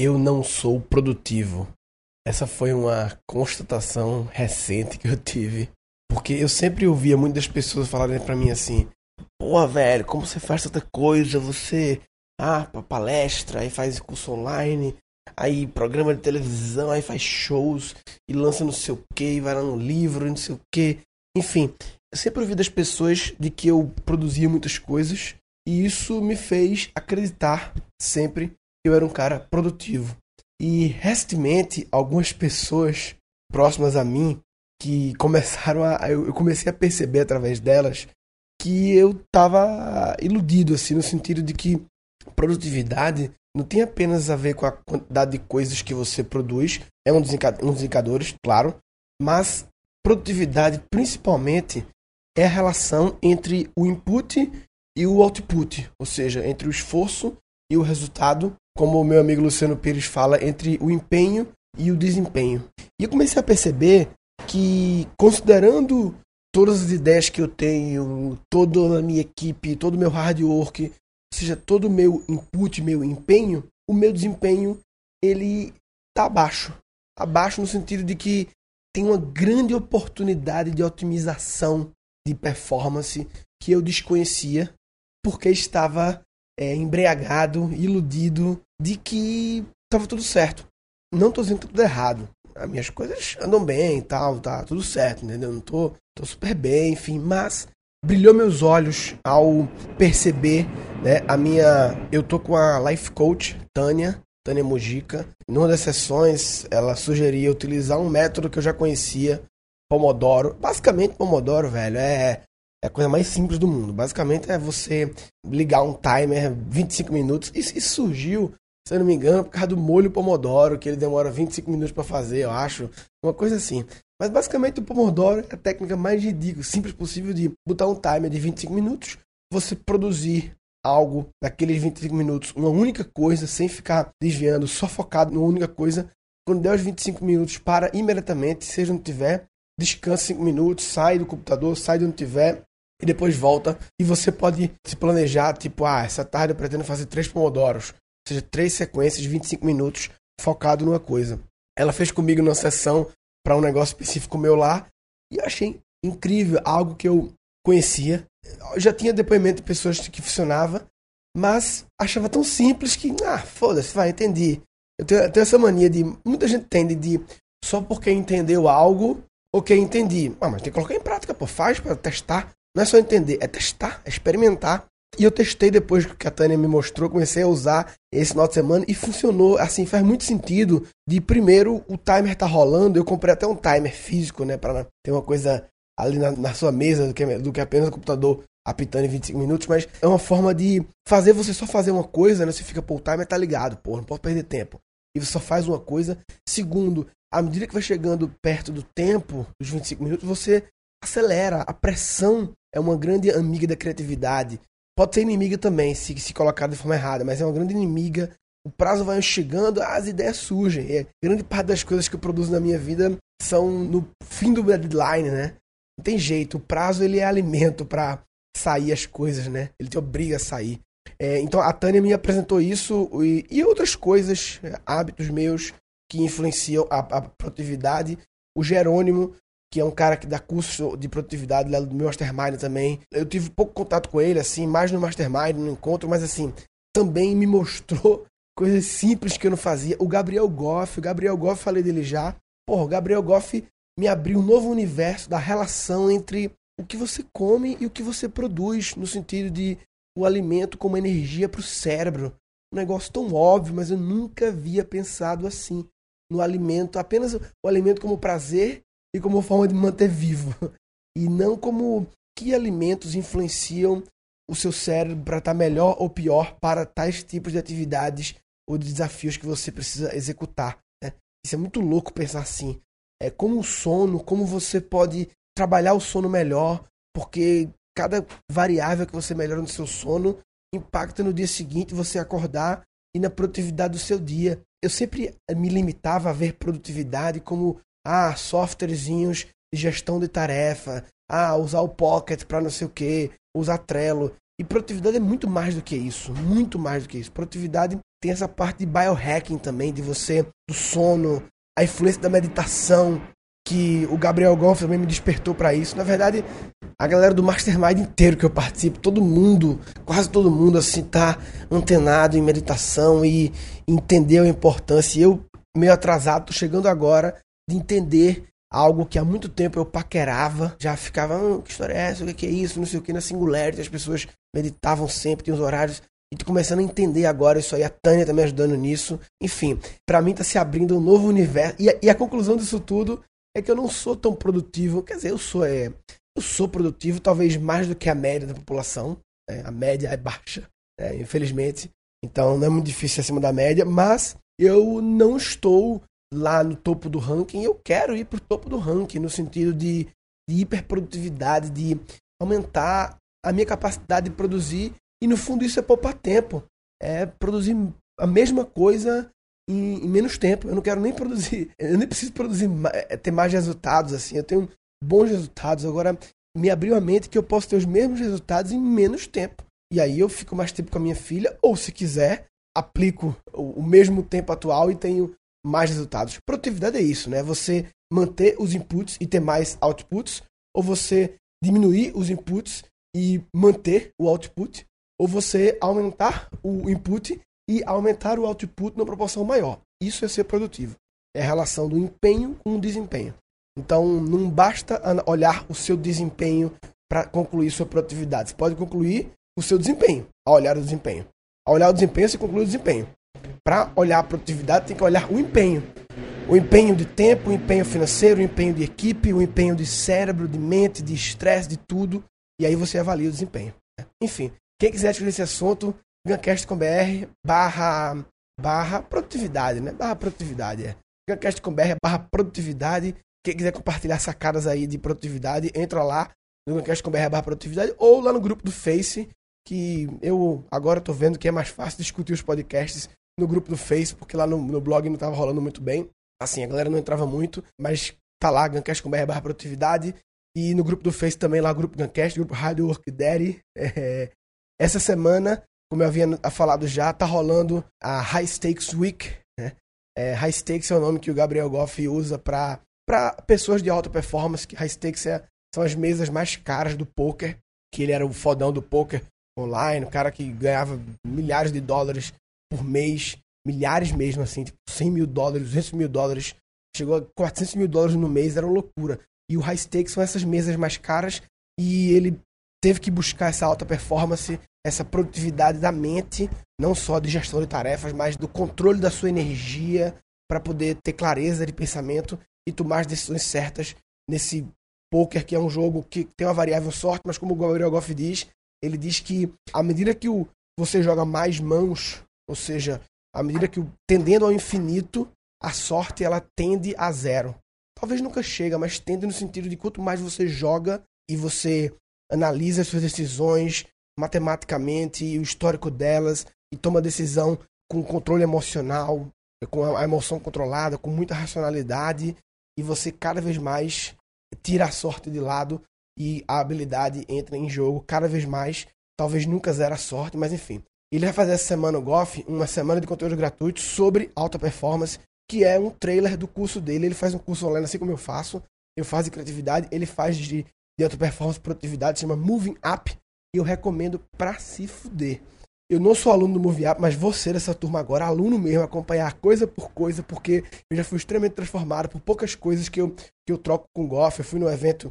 eu não sou produtivo. Essa foi uma constatação recente que eu tive. Porque eu sempre ouvia muitas pessoas falarem para mim assim: Pô, velho, como você faz tanta coisa? Você, ah, palestra, aí faz curso online, aí programa de televisão, aí faz shows e lança não sei o que, e vai lá no livro, não sei o que. Enfim, eu sempre ouvi das pessoas de que eu produzia muitas coisas e isso me fez acreditar sempre eu era um cara produtivo. E recentemente, algumas pessoas próximas a mim que começaram a. Eu comecei a perceber através delas que eu estava iludido, assim, no sentido de que produtividade não tem apenas a ver com a quantidade de coisas que você produz, é um dos indicadores, claro, mas produtividade principalmente é a relação entre o input e o output, ou seja, entre o esforço e o resultado, como o meu amigo Luciano Pires fala, entre o empenho e o desempenho. E eu comecei a perceber que, considerando todas as ideias que eu tenho, toda a minha equipe, todo o meu hard work, ou seja, todo o meu input, meu empenho, o meu desempenho ele tá abaixo. Abaixo no sentido de que tem uma grande oportunidade de otimização de performance que eu desconhecia porque estava é, embriagado, iludido de que estava tudo certo. Não estou dizendo que tá tudo errado. As minhas coisas andam bem e tal, tá tudo certo, entendeu? Não tô, tô super bem, enfim, mas brilhou meus olhos ao perceber, né, a minha, eu tô com a life coach Tânia, Tânia Mujica. Numa das sessões, ela sugeria utilizar um método que eu já conhecia, Pomodoro. Basicamente, Pomodoro, velho, é é a coisa mais simples do mundo. Basicamente é você ligar um timer 25 minutos. Isso, isso surgiu, se eu não me engano, por causa do molho Pomodoro, que ele demora 25 minutos para fazer, eu acho. Uma coisa assim. Mas basicamente o Pomodoro é a técnica mais ridícula, simples possível de botar um timer de 25 minutos, você produzir algo naqueles 25 minutos, uma única coisa, sem ficar desviando, só focado numa única coisa. Quando der os 25 minutos, para imediatamente, seja onde tiver, descansa 5 minutos, sai do computador, sai de onde tiver e depois volta. E você pode se planejar, tipo, ah, essa tarde eu pretendo fazer três pomodoros, ou seja, três sequências de 25 minutos focado numa coisa. Ela fez comigo numa sessão para um negócio específico meu lá e eu achei incrível, algo que eu conhecia. Eu já tinha depoimento de pessoas que funcionava, mas achava tão simples que, ah, foda-se, vai, entendi. Eu tenho, eu tenho, essa mania de. Muita gente tende de. Só porque entendeu algo, ok, entendi. Ah, mas tem que colocar em prática, pô, faz para testar. Não é só entender, é testar, é experimentar. E eu testei depois que a Tânia me mostrou, comecei a usar esse final de semana e funcionou. Assim, faz muito sentido. De primeiro, o timer tá rolando. Eu comprei até um timer físico, né? Pra ter uma coisa ali na, na sua mesa do que, do que apenas o computador apitando em 25 minutos. Mas é uma forma de fazer você só fazer uma coisa, né? Você fica, pô, o timer tá ligado, pô, não posso perder tempo. E você só faz uma coisa. Segundo, à medida que vai chegando perto do tempo, dos 25 minutos, você acelera. A pressão é uma grande amiga da criatividade. Pode ser inimiga também, se, se colocada de forma errada, mas é uma grande inimiga. O prazo vai chegando, as ideias surgem. E grande parte das coisas que eu produzo na minha vida são no fim do deadline, né? Não tem jeito. O prazo ele é alimento para sair as coisas, né? Ele te obriga a sair. É, então a Tânia me apresentou isso e, e outras coisas, hábitos meus que influenciam a, a produtividade. O Jerônimo que é um cara que dá curso de produtividade lá do meu Mastermind também. Eu tive pouco contato com ele, assim, mais no Mastermind, no encontro, mas assim, também me mostrou coisas simples que eu não fazia. O Gabriel Goff, o Gabriel Goff, falei dele já. Porra, o Gabriel Goff me abriu um novo universo da relação entre o que você come e o que você produz, no sentido de o alimento como energia para o cérebro. Um negócio tão óbvio, mas eu nunca havia pensado assim. No alimento, apenas o alimento como prazer e como forma de manter vivo. E não como que alimentos influenciam o seu cérebro para estar tá melhor ou pior para tais tipos de atividades ou de desafios que você precisa executar. Né? Isso é muito louco pensar assim. É como o sono, como você pode trabalhar o sono melhor, porque cada variável que você melhora no seu sono impacta no dia seguinte você acordar e na produtividade do seu dia. Eu sempre me limitava a ver produtividade como ah, softwarezinhos de gestão de tarefa, ah, usar o Pocket para não sei o que, usar Trello. E produtividade é muito mais do que isso, muito mais do que isso. Produtividade tem essa parte de biohacking também, de você, do sono, a influência da meditação, que o Gabriel Goff também me despertou para isso. Na verdade, a galera do Mastermind inteiro que eu participo, todo mundo, quase todo mundo, assim, tá antenado em meditação e entendeu a importância. E eu, meio atrasado, tô chegando agora de entender algo que há muito tempo eu paquerava, já ficava, ah, que história é essa, o que é isso, não sei o que, na Singularity, as pessoas meditavam sempre, tinha os horários, e tô começando a entender agora isso aí, a Tânia tá me ajudando nisso. Enfim, para mim tá se abrindo um novo universo. E a, e a, conclusão disso tudo é que eu não sou tão produtivo. Quer dizer, eu sou, é, eu sou produtivo, talvez mais do que a média da população. É, a média é baixa, é, infelizmente. Então não é muito difícil acima da média, mas eu não estou lá no topo do ranking. Eu quero ir pro topo do ranking, no sentido de, de hiperprodutividade, de aumentar a minha capacidade de produzir e no fundo isso é poupar tempo. É produzir a mesma coisa em, em menos tempo. Eu não quero nem produzir, eu nem preciso produzir, é, ter mais resultados assim. Eu tenho bons resultados. Agora me abriu a mente que eu posso ter os mesmos resultados em menos tempo. E aí eu fico mais tempo com a minha filha, ou se quiser, aplico o, o mesmo tempo atual e tenho mais resultados. Produtividade é isso, né? Você manter os inputs e ter mais outputs, ou você diminuir os inputs e manter o output, ou você aumentar o input e aumentar o output numa proporção maior. Isso é ser produtivo. É a relação do empenho com o desempenho. Então, não basta olhar o seu desempenho para concluir sua produtividade. Você pode concluir o seu desempenho, ao olhar o desempenho. Ao olhar o desempenho, você conclui o desempenho. Para olhar a produtividade, tem que olhar o empenho. O empenho de tempo, o empenho financeiro, o empenho de equipe, o empenho de cérebro, de mente, de estresse, de tudo. E aí você avalia o desempenho. Enfim, quem quiser discutir esse assunto, gancast.com.br barra, barra produtividade, né? Barra produtividade, é. gancast.com.br barra produtividade. Quem quiser compartilhar sacadas aí de produtividade, entra lá no gancast.com.br barra produtividade ou lá no grupo do Face, que eu agora tô vendo que é mais fácil discutir os podcasts no grupo do Face, porque lá no, no blog não tava rolando muito bem. Assim, a galera não entrava muito, mas tá lá, gancast.com.br barra produtividade. E no grupo do Face também, lá, grupo Gancast, grupo Hard Work Daddy. É, essa semana, como eu havia falado já, tá rolando a High Stakes Week. Né? É, high Stakes é o nome que o Gabriel Goff usa para pessoas de alta performance. Que high Stakes é, são as mesas mais caras do poker. Que ele era o fodão do poker online, o cara que ganhava milhares de dólares por mês, milhares mesmo, assim, tipo 100 mil dólares, 200 mil dólares, chegou a 400 mil dólares no mês, era uma loucura. E o high stakes são essas mesas mais caras e ele teve que buscar essa alta performance, essa produtividade da mente, não só de gestão de tarefas, mas do controle da sua energia para poder ter clareza de pensamento e tomar as decisões certas nesse poker que é um jogo que tem uma variável sorte, mas como o Gabriel Goff diz, ele diz que à medida que o, você joga mais mãos, ou seja, à medida que o, tendendo ao infinito, a sorte ela tende a zero. Talvez nunca chega, mas tende no sentido de quanto mais você joga e você analisa as suas decisões matematicamente, o histórico delas e toma decisão com controle emocional, com a emoção controlada, com muita racionalidade e você cada vez mais tira a sorte de lado e a habilidade entra em jogo cada vez mais. Talvez nunca zera a sorte, mas enfim. Ele vai fazer essa semana o Goff, uma semana de conteúdo gratuito sobre alta performance, que é um trailer do curso dele. Ele faz um curso online assim como eu faço. Eu faço de criatividade, ele faz de de alta performance produtividade, chama Moving Up, e eu recomendo pra se fuder. Eu não sou aluno do Moving Up, mas vou ser dessa turma agora, aluno mesmo, acompanhar coisa por coisa, porque eu já fui extremamente transformado por poucas coisas que eu, que eu troco com o Goff. Eu fui no evento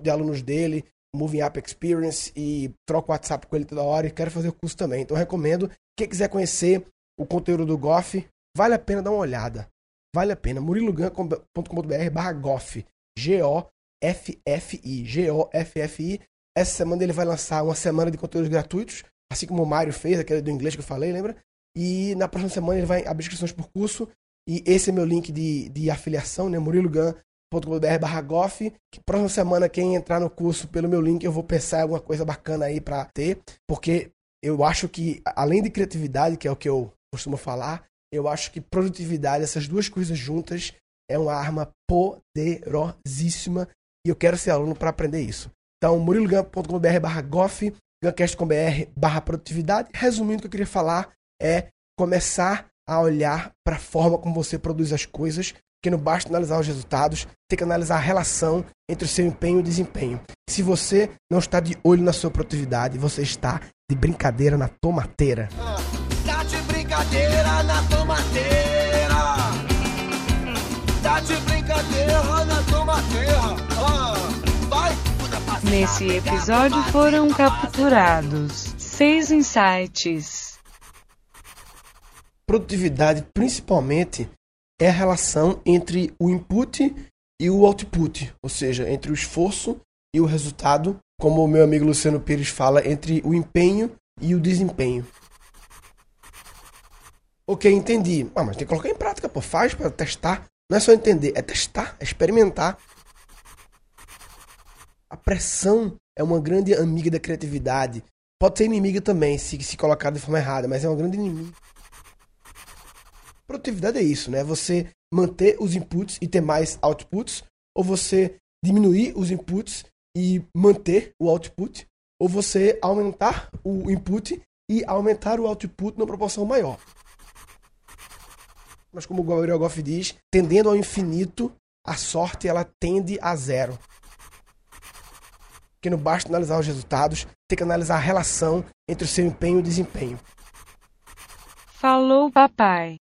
de alunos dele, Moving Up Experience, e troco WhatsApp com ele toda hora e quero fazer o curso também. Então recomendo. Quem quiser conhecer o conteúdo do Goff, vale a pena dar uma olhada. Vale a pena. murilogan.com.br barra Goff. G-O FFI, G-O-F-F-I. Essa semana ele vai lançar uma semana de conteúdos gratuitos, assim como o Mário fez, aquele do inglês que eu falei, lembra? E na próxima semana ele vai abrir inscrições por curso. E esse é meu link de, de afiliação, né? murilogan.com.br barra goff. Que próxima semana, quem entrar no curso pelo meu link, eu vou pensar alguma coisa bacana aí pra ter. Porque eu acho que, além de criatividade, que é o que eu costumo falar, eu acho que produtividade, essas duas coisas juntas, é uma arma poderosíssima e eu quero ser aluno para aprender isso. Então, murilogan.com.br barra goff, gancast.com.br barra produtividade. Resumindo, o que eu queria falar é começar a olhar para a forma como você produz as coisas, que não basta analisar os resultados, tem que analisar a relação entre o seu empenho e desempenho. Se você não está de olho na sua produtividade, você está de brincadeira na tomateira. Ah, tá de brincadeira na tomateira. Tá de brincadeira na tomateira. Ah, vai. Nesse episódio foram capturados seis insights. Produtividade, principalmente, é a relação entre o input e o output, ou seja, entre o esforço e o resultado, como o meu amigo Luciano Pires fala, entre o empenho e o desempenho. Ok, entendi. Ah, mas tem que colocar em prática, pô. Faz para testar. Não é só entender, é testar, é experimentar. A pressão é uma grande amiga da criatividade. Pode ser inimiga também, se, se colocada de forma errada, mas é uma grande inimiga. Produtividade é isso, né? Você manter os inputs e ter mais outputs, ou você diminuir os inputs e manter o output, ou você aumentar o input e aumentar o output numa proporção maior. Mas como o Gabriel Goff diz, tendendo ao infinito, a sorte ela tende a zero. Que não basta analisar os resultados, tem que analisar a relação entre o seu empenho e o desempenho. Falou, papai.